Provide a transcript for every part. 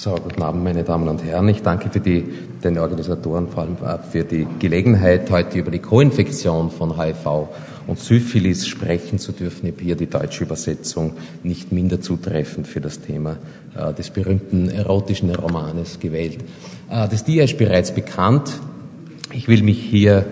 So, guten Abend, meine Damen und Herren. Ich danke für die, den Organisatoren vor allem äh, für die Gelegenheit, heute über die Koinfektion von HIV und Syphilis sprechen zu dürfen. Ich habe hier die deutsche Übersetzung nicht minder zutreffend für das Thema äh, des berühmten erotischen Romanes gewählt. Äh, das Dia ist bereits bekannt. Ich will mich hier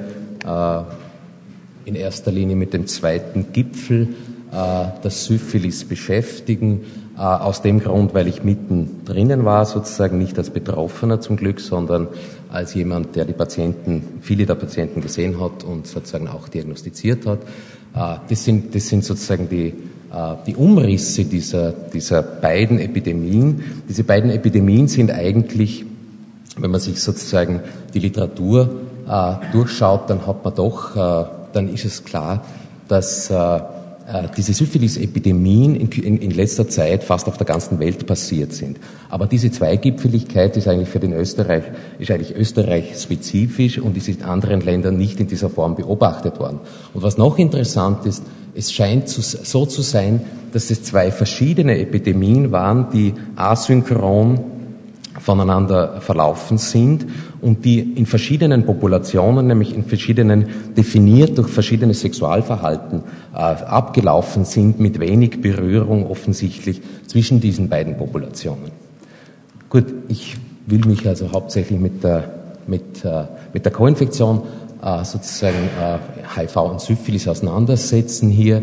äh, in erster Linie mit dem zweiten Gipfel äh, der Syphilis beschäftigen aus dem Grund, weil ich mitten drinnen war, sozusagen nicht als Betroffener zum Glück, sondern als jemand, der die Patienten, viele der Patienten gesehen hat und sozusagen auch diagnostiziert hat. Äh, das sind, das sind sozusagen die, äh, die Umrisse dieser, dieser beiden Epidemien. Diese beiden Epidemien sind eigentlich, wenn man sich sozusagen die Literatur durchschaut, dann hat man doch, dann ist es klar, dass äh, diese Syphilis-Epidemien in, in, in, letzter Zeit fast auf der ganzen Welt passiert sind. Aber diese Zweigipfeligkeit ist eigentlich für den Österreich, ist eigentlich Österreich spezifisch und ist in anderen Ländern nicht in dieser Form beobachtet worden. Und was noch interessant ist, es scheint zu, so zu sein, dass es zwei verschiedene Epidemien waren, die asynchron voneinander verlaufen sind und die in verschiedenen Populationen, nämlich in verschiedenen, definiert durch verschiedene Sexualverhalten äh, abgelaufen sind, mit wenig Berührung offensichtlich zwischen diesen beiden Populationen. Gut, ich will mich also hauptsächlich mit der, mit, äh, mit der Koinfektion, äh, sozusagen äh, HIV und Syphilis auseinandersetzen hier.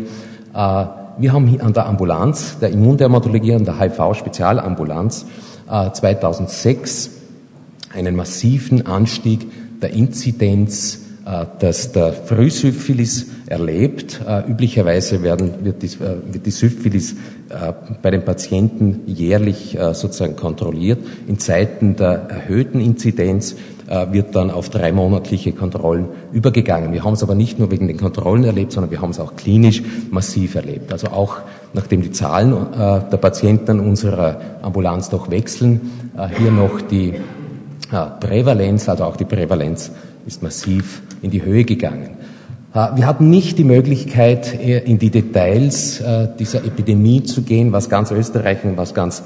Äh, wir haben hier an der Ambulanz, der Immundermatologie, an der HIV-Spezialambulanz, 2006 äh, einen massiven Anstieg der Inzidenz äh, dass der Frühsyphilis erlebt. Äh, üblicherweise werden, wird, die, wird die Syphilis bei den Patienten jährlich sozusagen kontrolliert. In Zeiten der erhöhten Inzidenz wird dann auf dreimonatliche Kontrollen übergegangen. Wir haben es aber nicht nur wegen den Kontrollen erlebt, sondern wir haben es auch klinisch massiv erlebt. Also auch nachdem die Zahlen äh, der Patienten an unserer Ambulanz doch wechseln, äh, hier noch die äh, Prävalenz, also auch die Prävalenz ist massiv in die Höhe gegangen. Wir hatten nicht die Möglichkeit, in die Details dieser Epidemie zu gehen, was ganz Österreich und was ganz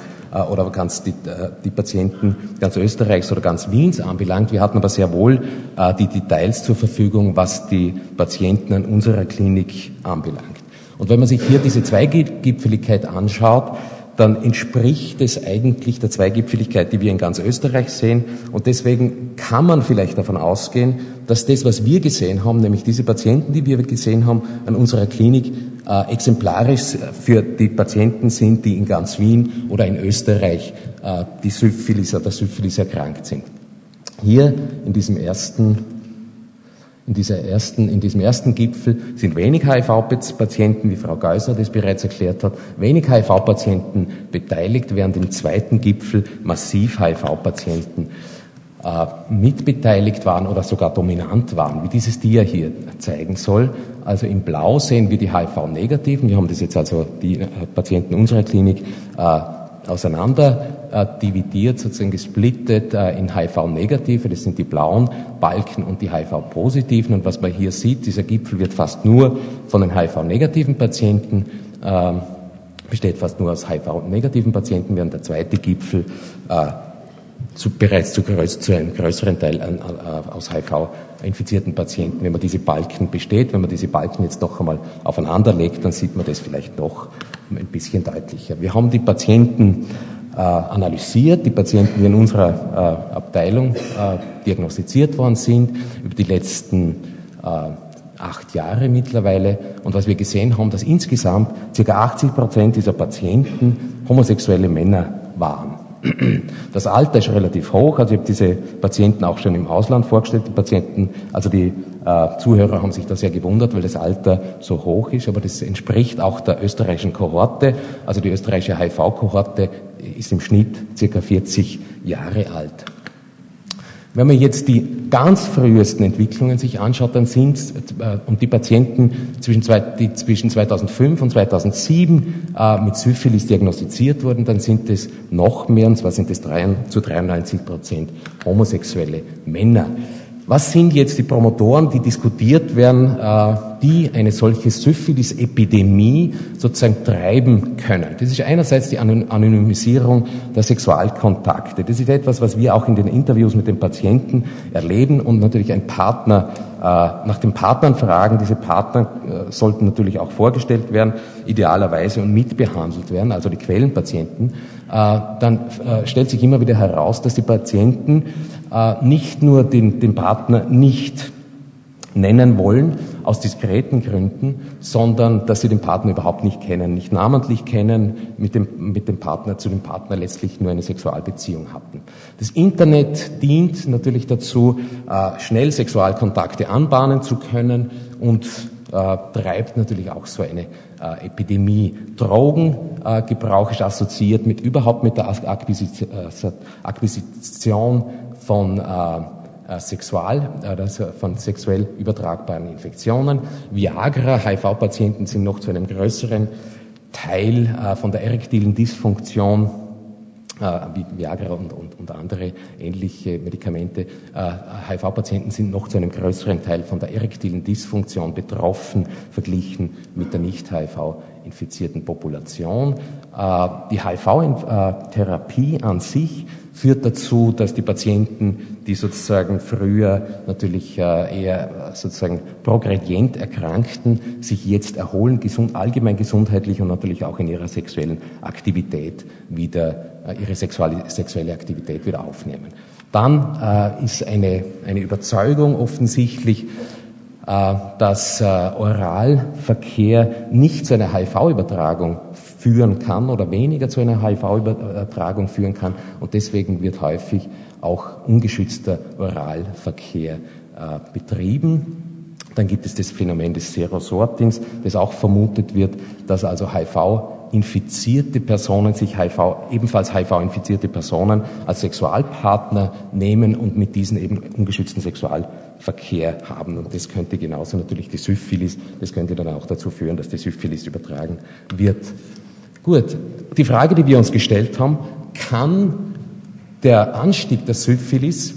oder ganz die, die, Patienten ganz Österreichs oder ganz Wiens anbelangt. Wir hatten aber sehr wohl die Details zur Verfügung, was die Patienten an unserer Klinik anbelangt. Und wenn man sich hier diese Zweigipfeligkeit anschaut, dann entspricht es eigentlich der Zweigipfeligkeit, die wir in ganz Österreich sehen. Und deswegen kann man vielleicht davon ausgehen, dass das, was wir gesehen haben, nämlich diese Patienten, die wir gesehen haben an unserer Klinik, äh, exemplarisch für die Patienten sind, die in ganz Wien oder in Österreich äh, die Syphilis oder Syphilis erkrankt sind. Hier in diesem ersten in, dieser ersten, in diesem ersten Gipfel sind wenig HIV-Patienten, wie Frau Geuser das bereits erklärt hat, wenig HIV-Patienten beteiligt, während im zweiten Gipfel massiv HIV-Patienten äh, mitbeteiligt waren oder sogar dominant waren, wie dieses Dia hier zeigen soll. Also im Blau sehen wir die HIV-Negativen. Wir haben das jetzt also die äh, Patienten unserer Klinik äh, auseinander dividiert, sozusagen gesplittet äh, in HIV-Negative, das sind die blauen Balken und die HIV-Positiven. Und was man hier sieht, dieser Gipfel wird fast nur von den HIV-negativen Patienten äh, besteht fast nur aus HIV-negativen Patienten, während der zweite Gipfel äh, zu, bereits zu, größ, zu einem größeren Teil an, an, aus HIV-infizierten Patienten, wenn man diese Balken besteht, wenn man diese Balken jetzt noch einmal aufeinander legt, dann sieht man das vielleicht noch ein bisschen deutlicher. Wir haben die Patienten äh, analysiert, die Patienten, die in unserer äh, Abteilung äh, diagnostiziert worden sind, über die letzten äh, acht Jahre mittlerweile. Und was wir gesehen haben, dass insgesamt ca. 80 Prozent dieser Patienten homosexuelle Männer waren. Das Alter ist relativ hoch, also ich habe diese Patienten auch schon im Ausland vorgestellt. Die Patienten, also die äh, Zuhörer haben sich da sehr gewundert, weil das Alter so hoch ist, aber das entspricht auch der österreichischen Kohorte. Also die österreichische HIV-Kohorte ist im Schnitt circa 40 Jahre alt. Wenn man jetzt die ganz frühesten Entwicklungen sich anschaut, dann sind äh, und die Patienten zwischen, zwei, die zwischen 2005 und 2007 äh, mit Syphilis diagnostiziert wurden, dann sind es noch mehr, und zwar sind es drei, zu 93 Prozent homosexuelle Männer. Was sind jetzt die Promotoren, die diskutiert werden, äh, die eine solche Syphilis-Epidemie sozusagen treiben können? Das ist einerseits die Anonymisierung der Sexualkontakte. Das ist etwas, was wir auch in den Interviews mit den Patienten erleben und natürlich ein Partner äh, nach den Partnern fragen. Diese Partner äh, sollten natürlich auch vorgestellt werden, idealerweise und mitbehandelt werden, also die Quellenpatienten. Dann stellt sich immer wieder heraus, dass die Patienten äh, nicht nur den, den Partner nicht nennen wollen, aus diskreten Gründen, sondern dass sie den Partner überhaupt nicht kennen, nicht namentlich kennen, mit dem, mit dem Partner, zu dem Partner letztlich nur eine Sexualbeziehung hatten. Das Internet dient natürlich dazu, äh, schnell Sexualkontakte anbahnen zu können und äh, treibt natürlich auch so eine äh, Epidemie. Drogengebrauch ist assoziiert mit überhaupt mit der Akquisition von äh, äh Sexual, also von sexuell übertragbaren Infektionen. Viagra, HIV-Patienten sind noch zu einem größeren Teil äh, von der erektilen Dysfunktion äh, wie Viagra und, und, und, andere ähnliche Medikamente. Äh, HIV-Patienten sind noch zu einem größeren Teil von der erektilen Dysfunktion betroffen, verglichen mit der nicht-HIV-infizierten Population. Äh, die HIV-Therapie an sich führt dazu, dass die Patienten, die sozusagen früher natürlich äh, eher sozusagen progredient erkrankten, sich jetzt erholen, gesund, allgemein gesundheitlich und natürlich auch in ihrer sexuellen Aktivität wieder, äh, ihre sexuelle Aktivität wieder aufnehmen. Dann äh, ist eine, eine Überzeugung offensichtlich, dass Oralverkehr nicht zu einer HIV-Übertragung führen kann oder weniger zu einer HIV-Übertragung führen kann. Und deswegen wird häufig auch ungeschützter Oralverkehr äh, betrieben. Dann gibt es das Phänomen des Zero-Sortings, das auch vermutet wird, dass also HIV-infizierte Personen sich HIV, ebenfalls HIV-infizierte Personen als Sexualpartner nehmen und mit diesen eben ungeschützten Sexualverkehr haben. Und das könnte genauso natürlich die Syphilis, das könnte dann auch dazu führen, dass die Syphilis übertragen wird. Gut, die Frage, die wir uns gestellt haben, kann der Anstieg der Syphilis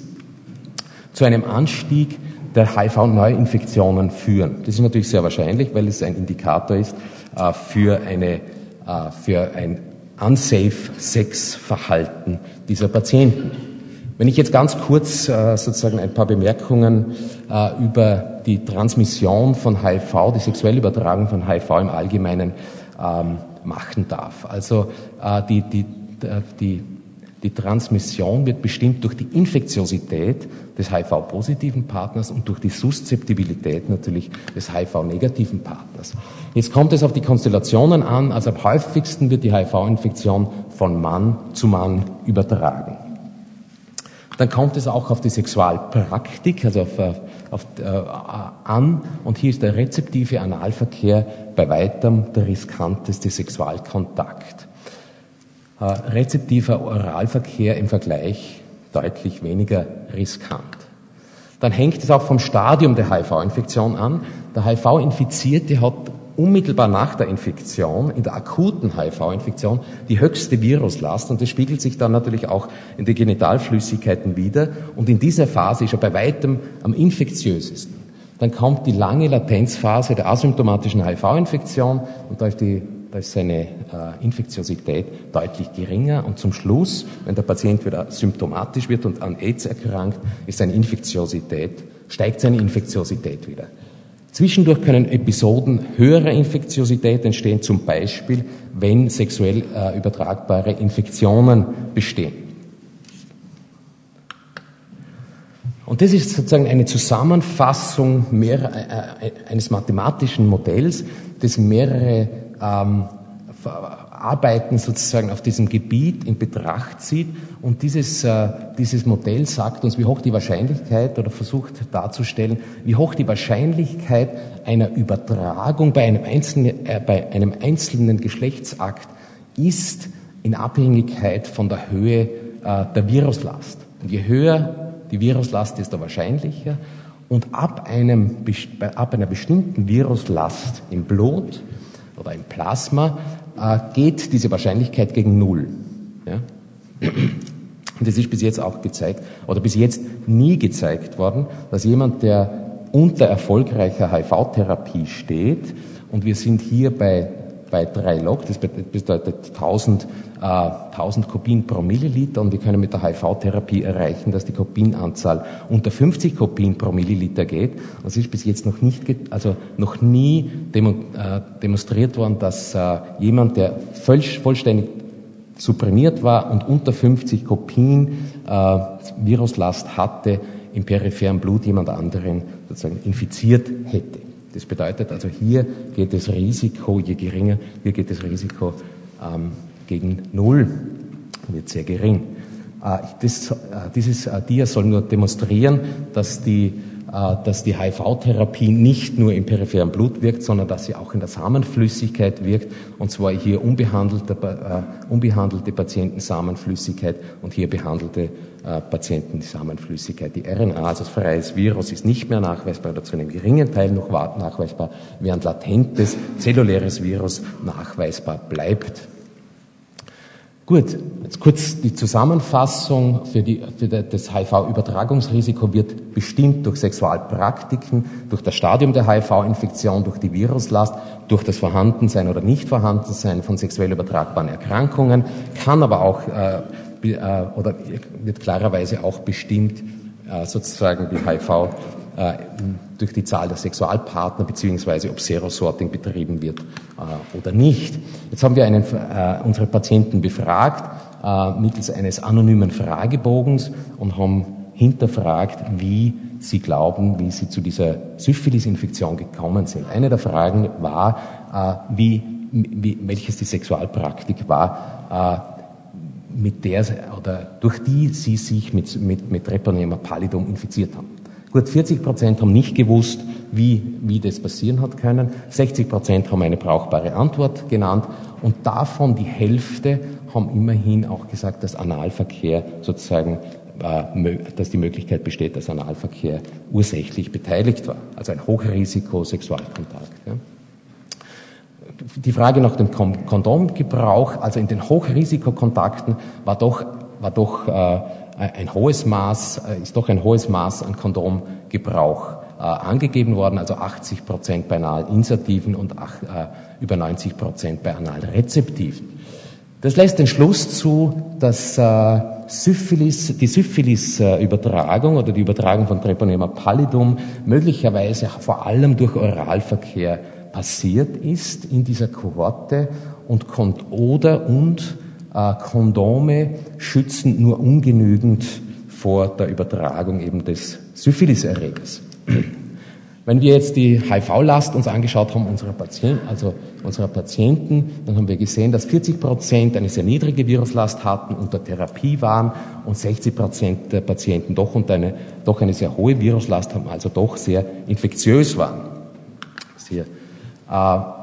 zu einem Anstieg der HIV-Neuinfektionen führen? Das ist natürlich sehr wahrscheinlich, weil es ein Indikator ist äh, für, eine, äh, für ein unsafe Sexverhalten dieser Patienten. Wenn ich jetzt ganz kurz äh, sozusagen ein paar Bemerkungen äh, über die Transmission von HIV, die sexuelle Übertragung von HIV im Allgemeinen ähm, machen darf. Also äh, die, die, die, die Transmission wird bestimmt durch die Infektiosität des HIV-positiven Partners und durch die Suszeptibilität natürlich des HIV-negativen Partners. Jetzt kommt es auf die Konstellationen an. Also am häufigsten wird die HIV-Infektion von Mann zu Mann übertragen. Dann kommt es auch auf die Sexualpraktik, also auf, äh, auf, äh, an. Und hier ist der rezeptive Analverkehr bei weitem der riskanteste Sexualkontakt. Äh, rezeptiver Oralverkehr im Vergleich deutlich weniger riskant. Dann hängt es auch vom Stadium der HIV-Infektion an. Der HIV-Infizierte hat unmittelbar nach der Infektion, in der akuten HIV-Infektion, die höchste Viruslast und das spiegelt sich dann natürlich auch in den Genitalflüssigkeiten wieder und in dieser Phase ist er bei weitem am infektiösesten. Dann kommt die lange Latenzphase der asymptomatischen HIV-Infektion und da ist, die, da ist seine äh, Infektiosität deutlich geringer und zum Schluss, wenn der Patient wieder symptomatisch wird und an AIDS erkrankt, ist seine Infektiosität, steigt seine Infektiosität wieder. Zwischendurch können Episoden höherer Infektiosität entstehen, zum Beispiel, wenn sexuell äh, übertragbare Infektionen bestehen. Und das ist sozusagen eine Zusammenfassung mehr, äh, äh eines mathematischen Modells, das mehrere ähm, Arbeiten sozusagen auf diesem Gebiet in Betracht zieht. Und dieses, äh, dieses Modell sagt uns, wie hoch die Wahrscheinlichkeit oder versucht darzustellen, wie hoch die Wahrscheinlichkeit einer Übertragung bei einem einzelnen, äh, bei einem einzelnen Geschlechtsakt ist in Abhängigkeit von der Höhe äh, der Viruslast. Und je höher die Viruslast, desto wahrscheinlicher. Und ab, einem, ab einer bestimmten Viruslast im Blut oder im Plasma äh, geht diese Wahrscheinlichkeit gegen Null. Ja? Und es ist bis jetzt auch gezeigt, oder bis jetzt nie gezeigt worden, dass jemand, der unter erfolgreicher HIV-Therapie steht, und wir sind hier bei, bei 3 Log, das bedeutet 1000, äh, 1000 Kopien pro Milliliter, und wir können mit der HIV-Therapie erreichen, dass die Kopienanzahl unter 50 Kopien pro Milliliter geht. Das ist bis jetzt noch nicht, also noch nie äh, demonstriert worden, dass äh, jemand, der voll, vollständig supprimiert war und unter 50 Kopien äh, Viruslast hatte, im peripheren Blut jemand anderen sozusagen infiziert hätte. Das bedeutet also, hier geht das Risiko, je geringer, hier geht das Risiko ähm, gegen Null, wird sehr gering. Äh, das, äh, dieses äh, Dia soll nur demonstrieren, dass die dass die HIV-Therapie nicht nur im peripheren Blut wirkt, sondern dass sie auch in der Samenflüssigkeit wirkt, und zwar hier unbehandelte, äh, unbehandelte Patienten Samenflüssigkeit und hier behandelte äh, Patienten die Samenflüssigkeit. Die RNA, also freies Virus, ist nicht mehr nachweisbar oder zu einem geringen Teil noch nachweisbar, während latentes zelluläres Virus nachweisbar bleibt. Gut, jetzt kurz die Zusammenfassung. Für, die, für das HIV-Übertragungsrisiko wird bestimmt durch Sexualpraktiken, durch das Stadium der HIV-Infektion, durch die Viruslast, durch das Vorhandensein oder Nichtvorhandensein von sexuell übertragbaren Erkrankungen, kann aber auch äh, äh, oder wird klarerweise auch bestimmt äh, sozusagen die HIV durch die Zahl der Sexualpartner beziehungsweise ob Serosorting betrieben wird äh, oder nicht. Jetzt haben wir einen, äh, unsere Patienten befragt mittels eines anonymen Fragebogens und haben hinterfragt, wie sie glauben, wie sie zu dieser Syphilis-Infektion gekommen sind. Eine der Fragen war, wie, wie, welches die Sexualpraktik war, mit der oder durch die sie sich mit, mit, mit Treponema pallidum infiziert haben. Gut 40 Prozent haben nicht gewusst, wie, wie das passieren hat können. 60 Prozent haben eine brauchbare Antwort genannt und davon die Hälfte haben immerhin auch gesagt, dass Analverkehr sozusagen, äh, dass die Möglichkeit besteht, dass Analverkehr ursächlich beteiligt war. Also ein Hochrisiko-Sexualkontakt. Ja. Die Frage nach dem Kondomgebrauch, also in den Hochrisikokontakten, war doch, war doch äh, ein hohes Maß, äh, ist doch ein hohes Maß an Kondomgebrauch äh, angegeben worden, also 80 Prozent bei Analinsertiven und äh, über 90 Prozent bei Analrezeptiven. Das lässt den Schluss zu, dass äh, Syphilis, die Syphilis-Übertragung oder die Übertragung von Treponema pallidum möglicherweise vor allem durch Oralverkehr passiert ist in dieser Kohorte und oder und äh, Kondome schützen nur ungenügend vor der Übertragung eben des Syphiliserregers. Wenn wir jetzt die HIV-Last uns angeschaut haben unserer Patienten, also unserer Patienten, dann haben wir gesehen, dass 40 Prozent eine sehr niedrige Viruslast hatten, unter Therapie waren und 60 Prozent der Patienten doch unter eine, doch eine sehr hohe Viruslast haben, also doch sehr infektiös waren. Sehr, äh,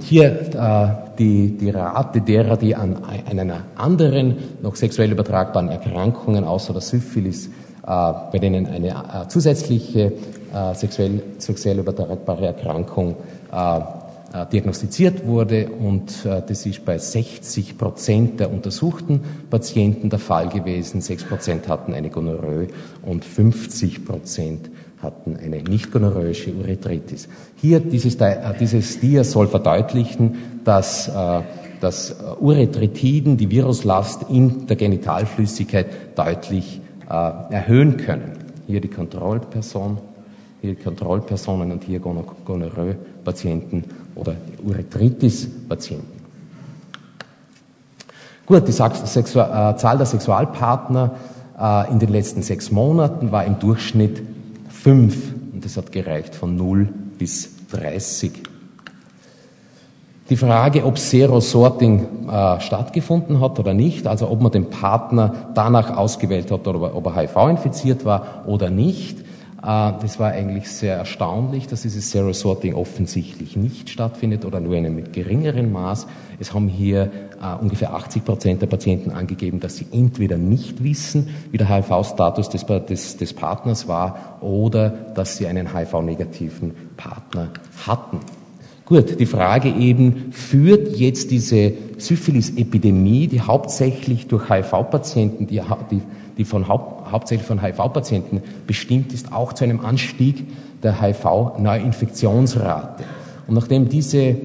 hier äh, die, die Rate derer, die an, an einer anderen noch sexuell übertragbaren Erkrankungen außer der Syphilis, äh, bei denen eine äh, zusätzliche äh, sexuell, sexuell übertragbare Erkrankung äh, äh, diagnostiziert wurde und äh, das ist bei 60 Prozent der untersuchten Patienten der Fall gewesen. 6 Prozent hatten eine Gonorrhoe und 50 Prozent hatten eine nicht-gonorrhoische Urethritis. Hier, dieses, äh, dieses Dia soll verdeutlichen, dass, äh, dass Urethritiden die Viruslast in der Genitalflüssigkeit deutlich äh, erhöhen können. Hier die Kontrollperson, hier die Kontrollpersonen und hier Gonorrhoe-Patienten oder Urethritis-Patienten. Gut, die Zahl der Sexualpartner in den letzten sechs Monaten war im Durchschnitt fünf und das hat gereicht von 0 bis 30. Die Frage, ob Zero-Sorting äh, stattgefunden hat oder nicht, also ob man den Partner danach ausgewählt hat oder ob er HIV-infiziert war oder nicht, das war eigentlich sehr erstaunlich, dass dieses Zero-Sorting offensichtlich nicht stattfindet oder nur in einem geringeren Maß. Es haben hier äh, ungefähr 80 Prozent der Patienten angegeben, dass sie entweder nicht wissen, wie der HIV-Status des, des, des Partners war oder dass sie einen HIV-negativen Partner hatten. Gut, die Frage eben, führt jetzt diese Syphilis-Epidemie, die hauptsächlich durch HIV-Patienten, die, die, die von haupt, hauptsächlich von HIV-Patienten bestimmt ist, auch zu einem Anstieg der HIV-Neuinfektionsrate. Und nachdem diese,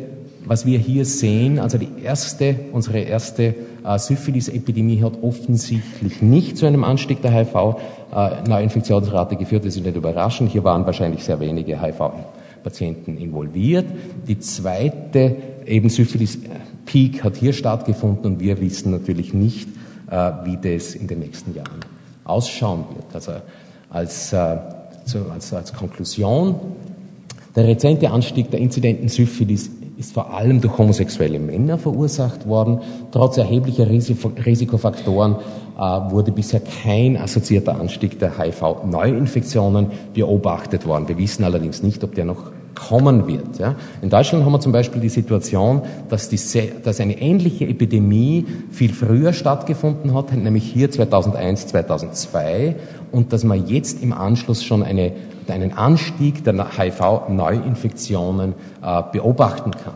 was wir hier sehen, also die erste, unsere erste äh, Syphilis-Epidemie hat offensichtlich nicht zu einem Anstieg der HIV-Neuinfektionsrate geführt, das ist nicht überraschend. Hier waren wahrscheinlich sehr wenige HIV Patienten involviert. Die zweite, eben Syphilis-Peak hat hier stattgefunden und wir wissen natürlich nicht, wie das in den nächsten Jahren ausschauen wird. Also als, äh, als, als Konklusion, der rezente Anstieg der Inzidenten Syphilis ist vor allem durch homosexuelle Männer verursacht worden. Trotz erheblicher Risikofaktoren äh, wurde bisher kein assoziierter Anstieg der HIV-Neuinfektionen beobachtet worden. Wir wissen allerdings nicht, ob der noch kommen wird. Ja. In Deutschland haben wir zum Beispiel die Situation, dass, die, dass eine ähnliche Epidemie viel früher stattgefunden hat, nämlich hier 2001, 2002, und dass man jetzt im Anschluss schon eine, einen Anstieg der HIV-Neuinfektionen äh, beobachten kann.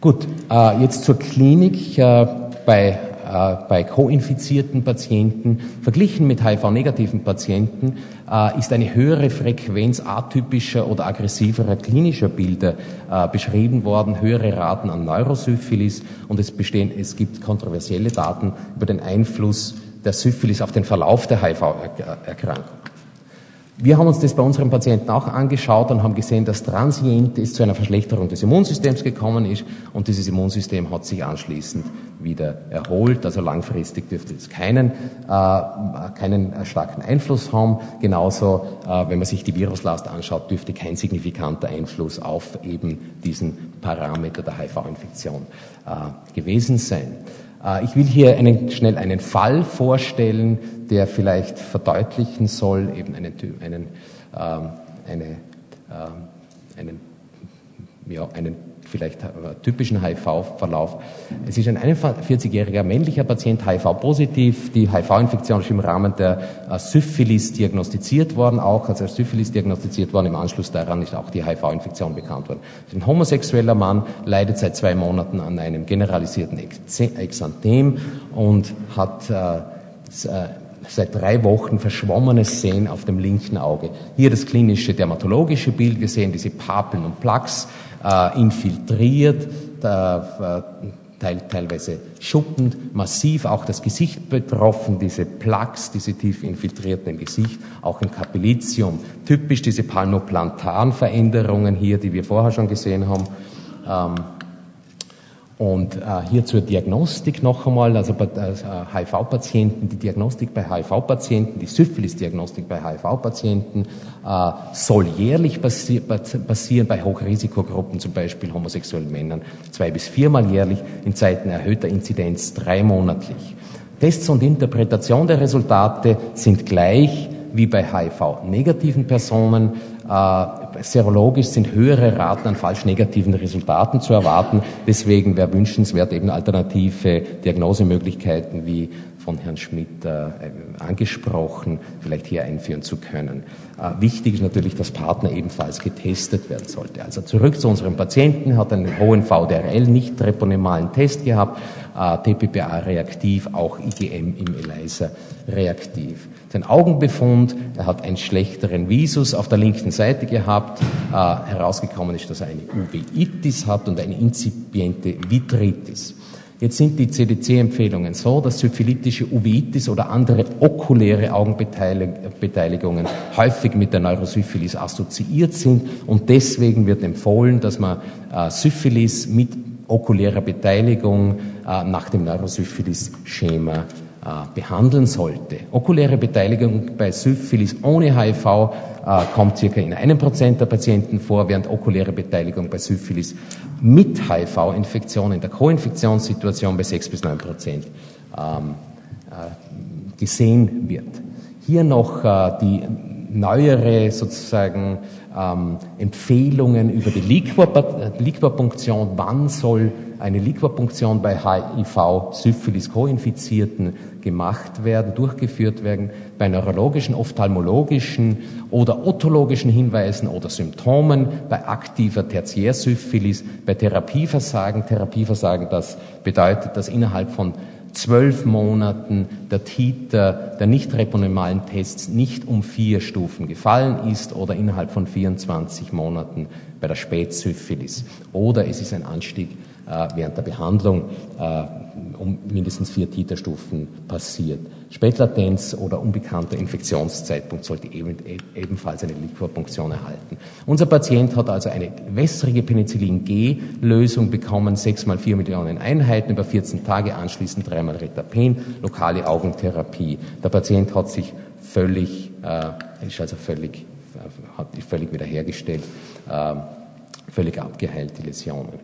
Gut, äh, jetzt zur Klinik äh, bei äh, bei co-infizierten Patienten verglichen mit HIV-negativen Patienten äh, ist eine höhere Frequenz atypischer oder aggressiverer klinischer Bilder äh, beschrieben worden, höhere Raten an Neurosyphilis und es bestehen, es gibt kontroversielle Daten über den Einfluss der Syphilis auf den Verlauf der HIV-Erkrankung. Wir haben uns das bei unseren Patienten auch angeschaut und haben gesehen, dass transient es zu einer Verschlechterung des Immunsystems gekommen ist und dieses Immunsystem hat sich anschließend wieder erholt. Also langfristig dürfte es keinen, äh, keinen starken Einfluss haben. Genauso, äh, wenn man sich die Viruslast anschaut, dürfte kein signifikanter Einfluss auf eben diesen Parameter der HIV-Infektion äh, gewesen sein. Äh, ich will hier einen, schnell einen Fall vorstellen, der vielleicht verdeutlichen soll, eben einen, einen, ähm, eine, ähm, einen, ja, einen vielleicht äh, typischen HIV-Verlauf. Es ist ein 41-jähriger männlicher Patient HIV-positiv. Die HIV-Infektion ist im Rahmen der äh, Syphilis diagnostiziert worden, auch als Syphilis diagnostiziert worden. Im Anschluss daran ist auch die HIV-Infektion bekannt worden. Ein homosexueller Mann leidet seit zwei Monaten an einem generalisierten Exanthem und hat äh seit drei Wochen verschwommenes Sehen auf dem linken Auge. Hier das klinische dermatologische Bild. Wir sehen diese Papeln und Plaques äh, infiltriert, äh, teil, teilweise schuppend, massiv auch das Gesicht betroffen, diese Plaques, diese tief infiltrierten im Gesicht, auch im Kapillitium. Typisch diese Palmoplantan-Veränderungen hier, die wir vorher schon gesehen haben. Ähm, und äh, hier zur Diagnostik noch einmal, also bei äh, HIV-Patienten, die Diagnostik bei HIV-Patienten, die Syphilis-Diagnostik bei HIV-Patienten äh, soll jährlich passi passieren, bei Hochrisikogruppen, zum Beispiel homosexuellen Männern, zwei bis viermal jährlich, in Zeiten erhöhter Inzidenz dreimonatlich. Tests und Interpretation der Resultate sind gleich wie bei HIV-negativen Personen. Äh, serologisch sind höhere Raten an falsch negativen Resultaten zu erwarten. Deswegen wäre wünschenswert eben alternative Diagnosemöglichkeiten wie von Herrn Schmidt äh, angesprochen, vielleicht hier einführen zu können. Äh, wichtig ist natürlich, dass Partner ebenfalls getestet werden sollte. Also zurück zu unserem Patienten, hat einen hohen VDRL, nicht treponemalen Test gehabt, äh, TPPA reaktiv, auch IgM im ELISA reaktiv. Sein Augenbefund, er hat einen schlechteren Visus auf der linken Seite gehabt, äh, herausgekommen ist, dass er eine Uveitis hat und eine inzipiente Vitritis. Jetzt sind die CDC-Empfehlungen so, dass syphilitische Uveitis oder andere okuläre Augenbeteiligungen häufig mit der Neurosyphilis assoziiert sind und deswegen wird empfohlen, dass man äh, Syphilis mit okulärer Beteiligung äh, nach dem Neurosyphilis-Schema behandeln sollte. Okuläre Beteiligung bei Syphilis ohne HIV äh, kommt circa in einem Prozent der Patienten vor, während okuläre Beteiligung bei Syphilis mit HIV-Infektion in der Co-Infektionssituation bei sechs bis neun Prozent ähm, äh, gesehen wird. Hier noch äh, die neuere sozusagen ähm, Empfehlungen über die Liquorpunktion, wann soll eine Liquorpunktion bei HIV, Syphilis, Co-Infizierten gemacht werden, durchgeführt werden, bei neurologischen, ophthalmologischen oder otologischen Hinweisen oder Symptomen, bei aktiver Tertiärsyphilis, bei Therapieversagen. Therapieversagen, das bedeutet, dass innerhalb von zwölf Monaten der Titer der nicht reponymalen Tests nicht um vier Stufen gefallen ist oder innerhalb von 24 Monaten bei der Spätsyphilis. Oder es ist ein Anstieg äh, während der Behandlung äh, um mindestens vier Titerstufen passiert. Spätlatenz oder unbekannter Infektionszeitpunkt sollte eben, ebenfalls eine Liquorpunktion erhalten. Unser Patient hat also eine wässrige Penicillin-G-Lösung bekommen, sechs mal vier Millionen Einheiten über 14 Tage, anschließend dreimal Retapen, lokale Augentherapie. Der Patient hat sich völlig, äh, ist also völlig, äh, hat völlig wiederhergestellt. Äh, völlig abgeheilt, die Läsionen.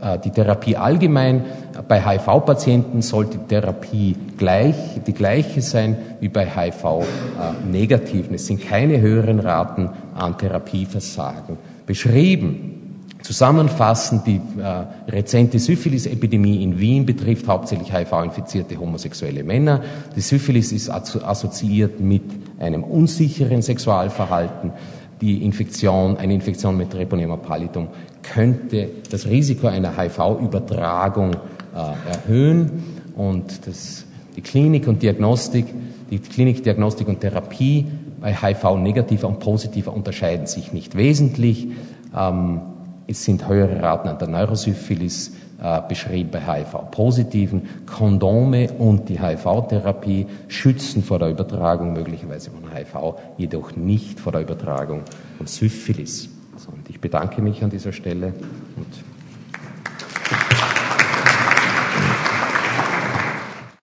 Äh, die Therapie allgemein, bei HIV-Patienten sollte die Therapie gleich, die gleiche sein wie bei HIV-Negativen. Es sind keine höheren Raten an Therapieversagen beschrieben. Zusammenfassend, die äh, rezente Syphilis-Epidemie in Wien betrifft hauptsächlich HIV-infizierte homosexuelle Männer. Die Syphilis ist assoziiert mit einem unsicheren Sexualverhalten die Infektion, eine Infektion mit Treponema pallidum könnte das Risiko einer HIV-Übertragung äh, erhöhen und das, die Klinik und Diagnostik, die Klinik, Diagnostik und Therapie bei HIV-negativer und positiver unterscheiden sich nicht wesentlich. Ähm, es sind höhere Raten an der Neurosyphilis, äh, beschrieben bei HIV-Positiven. Kondome und die HIV-Therapie schützen vor der Übertragung möglicherweise von HIV, jedoch nicht vor der Übertragung von Syphilis. Und ich bedanke mich an dieser Stelle